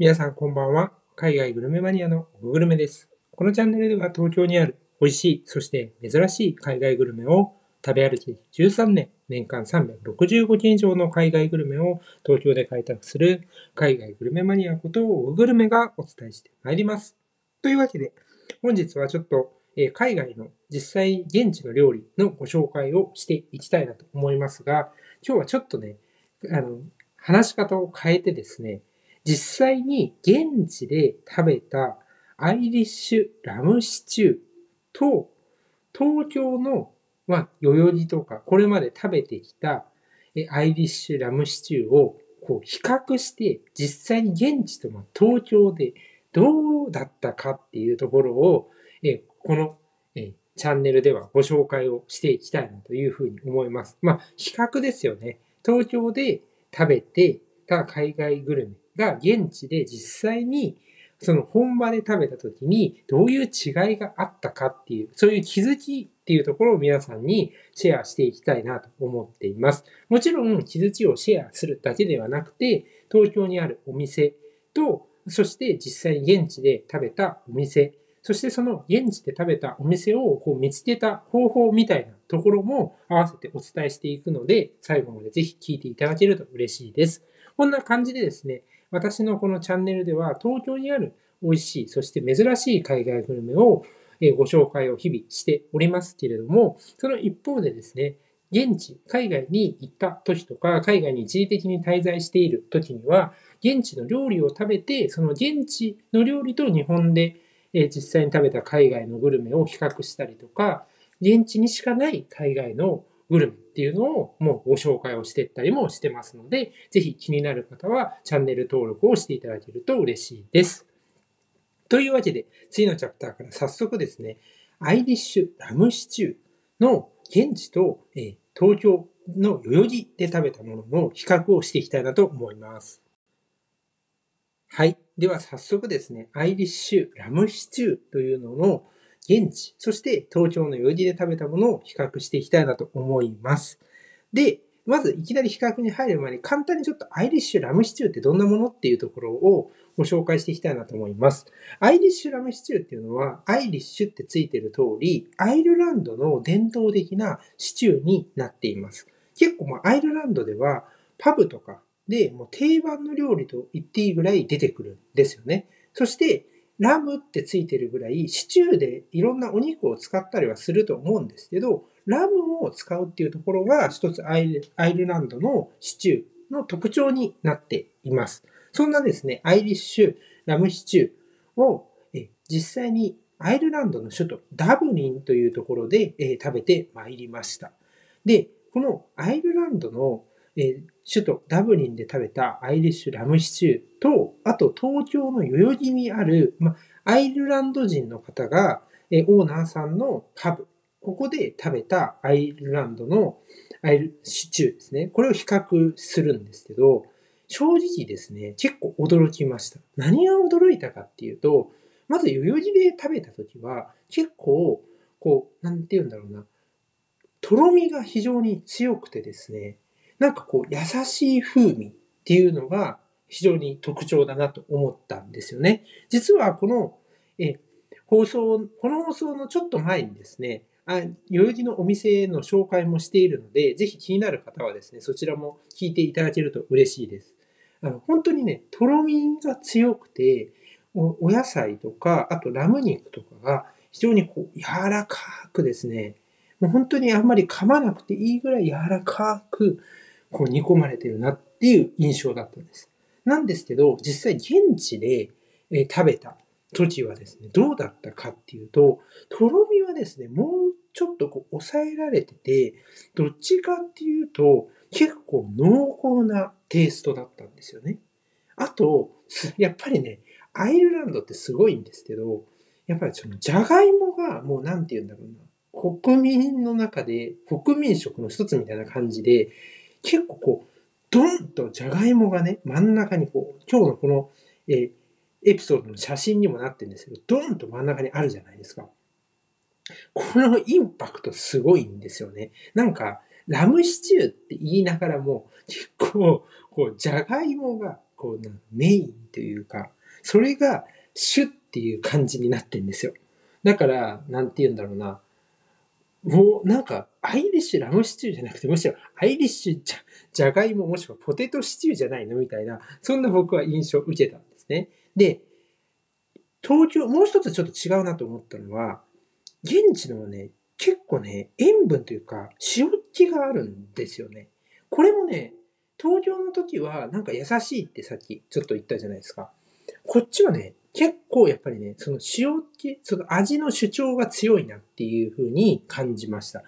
皆さんこんばんは。海外グルメマニアのググルメです。このチャンネルでは東京にある美味しい、そして珍しい海外グルメを食べ歩き13年、年間365件以上の海外グルメを東京で開拓する海外グルメマニアことググルメがお伝えしてまいります。というわけで、本日はちょっと海外の実際現地の料理のご紹介をしていきたいなと思いますが、今日はちょっとね、あの、話し方を変えてですね、実際に現地で食べたアイリッシュラムシチューと東京の、まあ、代々木とか、これまで食べてきたアイリッシュラムシチューをこう比較して、実際に現地と東京でどうだったかっていうところを、えこのえチャンネルではご紹介をしていきたいなというふうに思います。まあ、比較ですよね。東京で食べてた海外グルメが現地で実際にその本場で食べた時にどういう違いがあったかっていう、そういう気づきっていうところを皆さんにシェアしていきたいなと思っています。もちろん気づきをシェアするだけではなくて、東京にあるお店と、そして実際に現地で食べたお店、そしてその現地で食べたお店をこう見つけた方法みたいなところも合わせてお伝えしていくので、最後までぜひ聞いていただけると嬉しいです。こんな感じでですね、私のこのチャンネルでは東京にある美味しい、そして珍しい海外グルメをご紹介を日々しておりますけれども、その一方でですね、現地、海外に行った時とか、海外に一時的に滞在している時には、現地の料理を食べて、その現地の料理と日本で実際に食べた海外のグルメを比較したりとか、現地にしかない海外のグルメっていうのをもうご紹介をしていったりもしてますので、ぜひ気になる方はチャンネル登録をしていただけると嬉しいです。というわけで、次のチャプターから早速ですね、アイリッシュラムシチューの現地と、えー東京の代々木で食べたものの比較をしていきたいなと思います。はい。では早速ですね、アイリッシュラムシチューというのの現地、そして東京の代々木で食べたものを比較していきたいなと思います。で、まずいきなり比較に入る前に簡単にちょっとアイリッシュラムシチューってどんなものっていうところをご紹介していきたいなと思います。アイリッシュラムシチューっていうのは、アイリッシュってついてる通り、アイルランドの伝統的なシチューになっています。結構まあアイルランドではパブとかでもう定番の料理と言っていいぐらい出てくるんですよね。そして、ラムってついてるぐらい、シチューでいろんなお肉を使ったりはすると思うんですけど、ラムを使うっていうところが一つアイルランドのシチューの特徴になっています。そんなですね、アイリッシュラムシチューをえ実際にアイルランドの首都ダブリンというところでえ食べてまいりました。で、このアイルランドのえ首都ダブリンで食べたアイリッシュラムシチューと、あと東京の代々木にある、ま、アイルランド人の方が、えーオーナーさんのパブ、ここで食べたアイルランドのアイルシチューですね。これを比較するんですけど、正直ですね、結構驚きました。何が驚いたかっていうと、まず代々木で食べた時は、結構、こう、なんて言うんだろうな、とろみが非常に強くてですね、なんかこう、優しい風味っていうのが非常に特徴だなと思ったんですよね。実はこの、え、放送、この放送のちょっと前にですね、あ代々木のお店の紹介もしているので、ぜひ気になる方はですね、そちらも聞いていただけると嬉しいです。あの本当にね、とろみが強くて、おお野菜とか、あとラム肉とかが非常にこう柔らかくですね、もう本当にあんまり噛まなくていいぐらい柔らかくこう煮込まれてるなっていう印象だったんです。なんですけど、実際現地でえ食べた時はですね、どうだったかっていうと、とろみはですね、もうちょっとこう抑えられてて、どっちかっていうと、結構濃厚なテイストだったんですよね。あと、やっぱりね、アイルランドってすごいんですけど、やっぱりそのジャガイモがもうなんて言うんだろうな、国民の中で国民食の一つみたいな感じで、結構こう、ドンとジャガイモがね、真ん中にこう、今日のこの、えーエピソードの写真にもなってるんですけど、ドンと真ん中にあるじゃないですか。このインパクトすごいんですよね。なんか、ラムシチューって言いながらも、結構、こう、じゃがいもが、こう、メインというか、それが主っていう感じになってんですよ。だから、なんて言うんだろうな。もう、なんか、アイリッシュラムシチューじゃなくて、むしろ、アイリッシュじゃ、じゃがいももしくはポテトシチューじゃないのみたいな、そんな僕は印象を受けたんですね。で、東京、もう一つちょっと違うなと思ったのは、現地のね、結構ね、塩分というか、塩気があるんですよね。これもね、東京の時はなんか優しいってさっきちょっと言ったじゃないですか。こっちはね、結構やっぱりね、その塩気、その味の主張が強いなっていう風に感じました。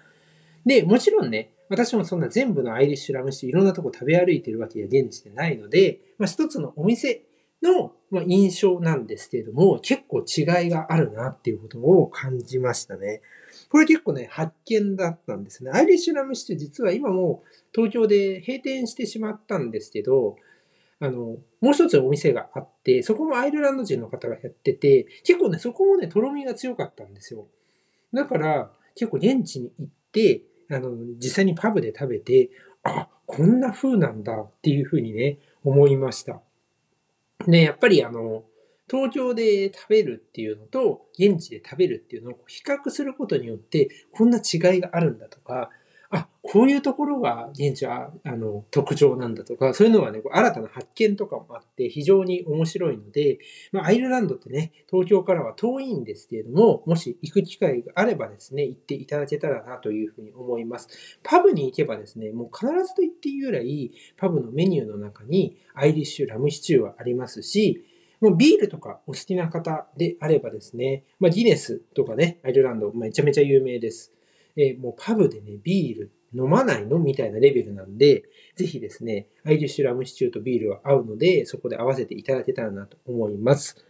で、もちろんね、私もそんな全部のアイリッシュラム酒いろんなとこ食べ歩いてるわけでは現地でないので、まあ、一つのお店のまあ印象なんですけれども、結構違いがあるなっていうことを感じましたね。これ結構ね、発見だったんですね。アイリッシュラム酒って実は今もう東京で閉店してしまったんですけど、あの、もう一つお店があって、そこもアイルランド人の方がやってて、結構ね、そこもね、とろみが強かったんですよ。だから、結構現地に行って、あの、実際にパブで食べて、あ、こんな風なんだっていう風にね、思いました。で、やっぱりあの、東京で食べるっていうのと、現地で食べるっていうのを比較することによって、こんな違いがあるんだとか、あ、こういうところが現地はあの特徴なんだとか、そういうのはね、新たな発見とかもあって非常に面白いので、まあ、アイルランドってね、東京からは遠いんですけれども、もし行く機会があればですね、行っていただけたらなというふうに思います。パブに行けばですね、もう必ずと言っていいぐらい、パブのメニューの中にアイリッシュラムシチューはありますし、もうビールとかお好きな方であればですね、まあ、ギネスとかね、アイルランドめちゃめちゃ有名です。えーもうパブでね、ビール飲まないの？みたいなレベルなんで、ぜひですね、アイリッシュラムシチューとビールは合うので、そこで合わせていただけたらなと思います。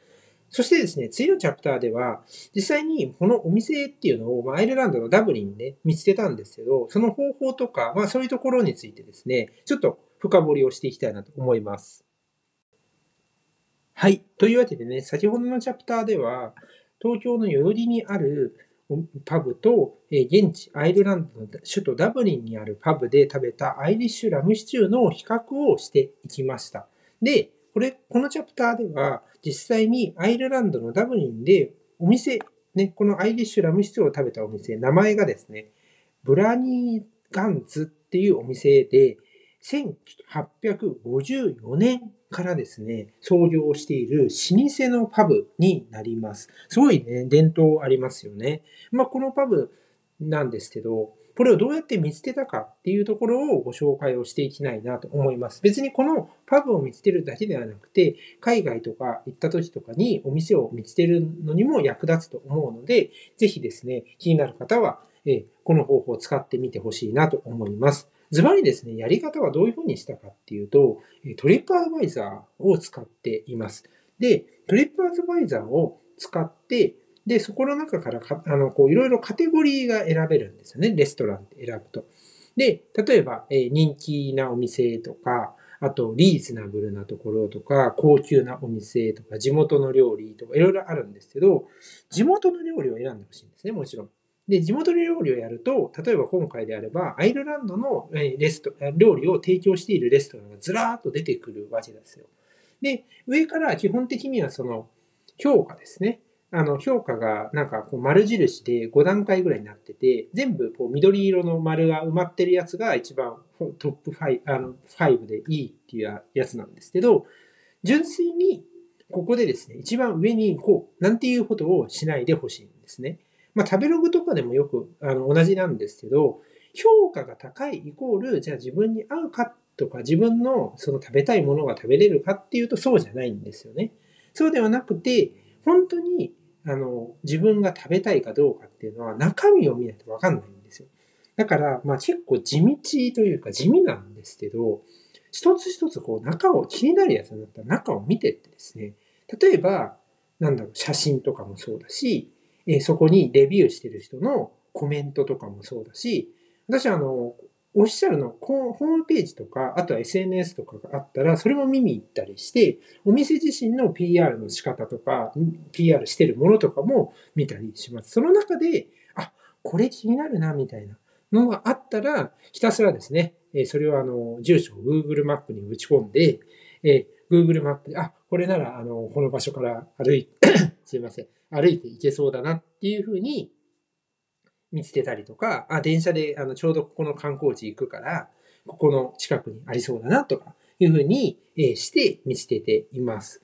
そしてですね、次のチャプターでは、実際にこのお店っていうのを、まあ、アイルランドのダブリンで見つけたんですけど、その方法とか、まあそういうところについてですね、ちょっと深掘りをしていきたいなと思います。はい。というわけでね、先ほどのチャプターでは、東京の代々木にあるパブと、え現地アイルランドの首都ダブリンにあるパブで食べたアイリッシュラムシチューの比較をしていきました。で、これ、このチャプターでは、実際にアイルランドのダブリンでお店、ね、このアイリッシュラムシチューを食べたお店、名前がですね、ブラニーガンズっていうお店で、1854年からですね、創業している老舗のパブになります。すごいね、伝統ありますよね。まあ、このパブなんですけど、これをどうやって見つけたかっていうところをご紹介をしていきたいなと思います。別にこのパブを見つけるだけではなくて、海外とか行った時とかにお店を見つけるのにも役立つと思うので、ぜひですね、気になる方は、えこの方法を使ってみてほしいなと思います。ズバリですね、やり方はどういうふうにしたかっていうと、トリップアドバイザーを使っています。で、トリップアドバイザーを使って、で、そこの中からか、あの、こう、いろいろカテゴリーが選べるんですよね。レストランって選ぶと。で、例えば、えー人気なお店とか、あと、リーズナブルなところとか、高級なお店とか、地元の料理とか、いろいろあるんですけど、地元の料理を選んでほしいんですね、もちろん。で、地元の料理をやると、例えば今回であれば、アイルランドのレスト、料理を提供しているレストランがずらーっと出てくるわけですよ。で、上から基本的にはその評価ですね。あの、評価がなんかこう丸印で5段階ぐらいになってて、全部こう緑色の丸が埋まってるやつが一番トップ5、あの、5でいいっていうやつなんですけど、純粋にここでですね、一番上に行こう、なんていうことをしないでほしいんですね。まあ、食べログとかでもよくあの同じなんですけど、評価が高いイコール、じゃあ自分に合うかとか、自分のその食べたいものが食べれるかっていうとそうじゃないんですよね。そうではなくて、本当にあの自分が食べたいかどうかっていうのは中身を見ないとわかんないんですよ。だから、まあ結構地道というか地味なんですけど、一つ一つこう中を気になるやつになったら中を見てってですね、例えば、なんだろう、写真とかもそうだし、えそこにレビューしてる人のコメントとかもそうだし、私はあの、オフィシャルのホームページとか、あとは SNS とかがあったら、それも見に行ったりして、お店自身の PR の仕方とか、PR してるものとかも見たりします。その中で、あ、これ気になるな、みたいなのがあったら、ひたすらですね、えそれをあの、住所を Google マップに打ち込んで、えー Google マップで、あ、これなら、あの、この場所から歩い、すいません、歩いて行けそうだなっていうふうに見つけたりとか、あ、電車で、あの、ちょうどここの観光地行くから、ここの近くにありそうだなとか、いうふうに、えして見つけています。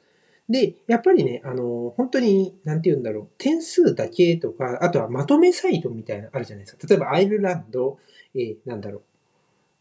で、やっぱりね、あの、本当に、なんて言うんだろう、点数だけとか、あとはまとめサイトみたいなのあるじゃないですか。例えば、アイルランド、えー、なんだろう、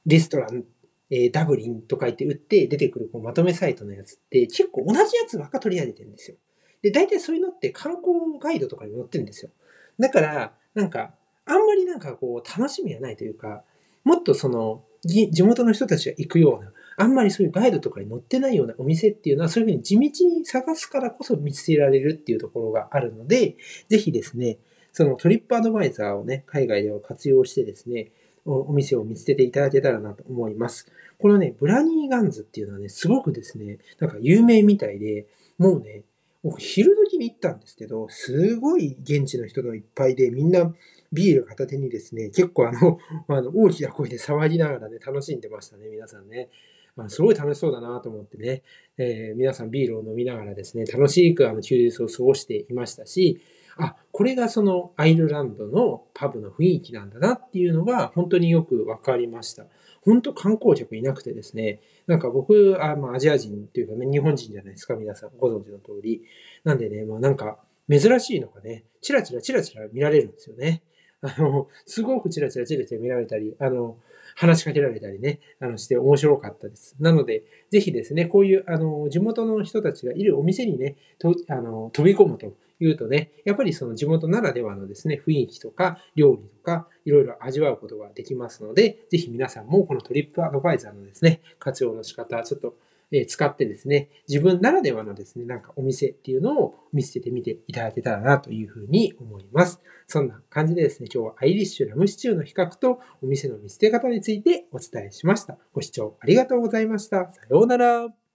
レストラン、えー、ダブリンとか言って売って出てくるこうまとめサイトのやつって結構同じやつばっか取り上げてるんですよ。で、大体そういうのって観光ガイドとかに載ってるんですよ。だから、なんか、あんまりなんかこう、楽しみはないというか、もっとその、地元の人たちが行くような、あんまりそういうガイドとかに載ってないようなお店っていうのは、そういうふうに地道に探すからこそ見つけられるっていうところがあるので、ぜひですね、そのトリップアドバイザーをね、海外では活用してですね、お店を見つけていただけたらなと思います。このね、ブラニーガンズっていうのはね、すごくですね、なんか有名みたいで、もうね、僕昼時に行ったんですけど、すごい現地の人がいっぱいで、みんなビール片手にですね、結構あの、あの大きな声で騒ぎながらね、楽しんでましたね、皆さんね。まあ、すごい楽しそうだなと思ってね、えー、皆さんビールを飲みながらですね、楽しくあの休日を過ごしていましたし、あ、これがそのアイルランドのパブの雰囲気なんだなっていうのが本当によくわかりました。本当観光客いなくてですね、なんか僕、あまあ、アジア人っていうかね、日本人じゃないですか、皆さんご存知の通り。なんでね、まあなんか珍しいのがね、チラチラチラチラ見られるんですよね。あの、すごくチラチラチラチラ見られたり、あの、話しかけられたりね、あの、して面白かったです。なので、ぜひですね、こういう、あの、地元の人たちがいるお店にね、とあの飛び込むというとね、やっぱりその地元ならではのですね、雰囲気とか料理とか、いろいろ味わうことができますので、ぜひ皆さんもこのトリップアドバイザーのですね、活用の仕方、ちょっとえ使ってですね、自分ならではのですね、なんかお店っていうのを見つけてみていただけたらなというふうに思います。そんな感じでですね、今日はアイリッシュラムシチューの比較とお店の見つけ方についてお伝えしました。ご視聴ありがとうございました。さようなら。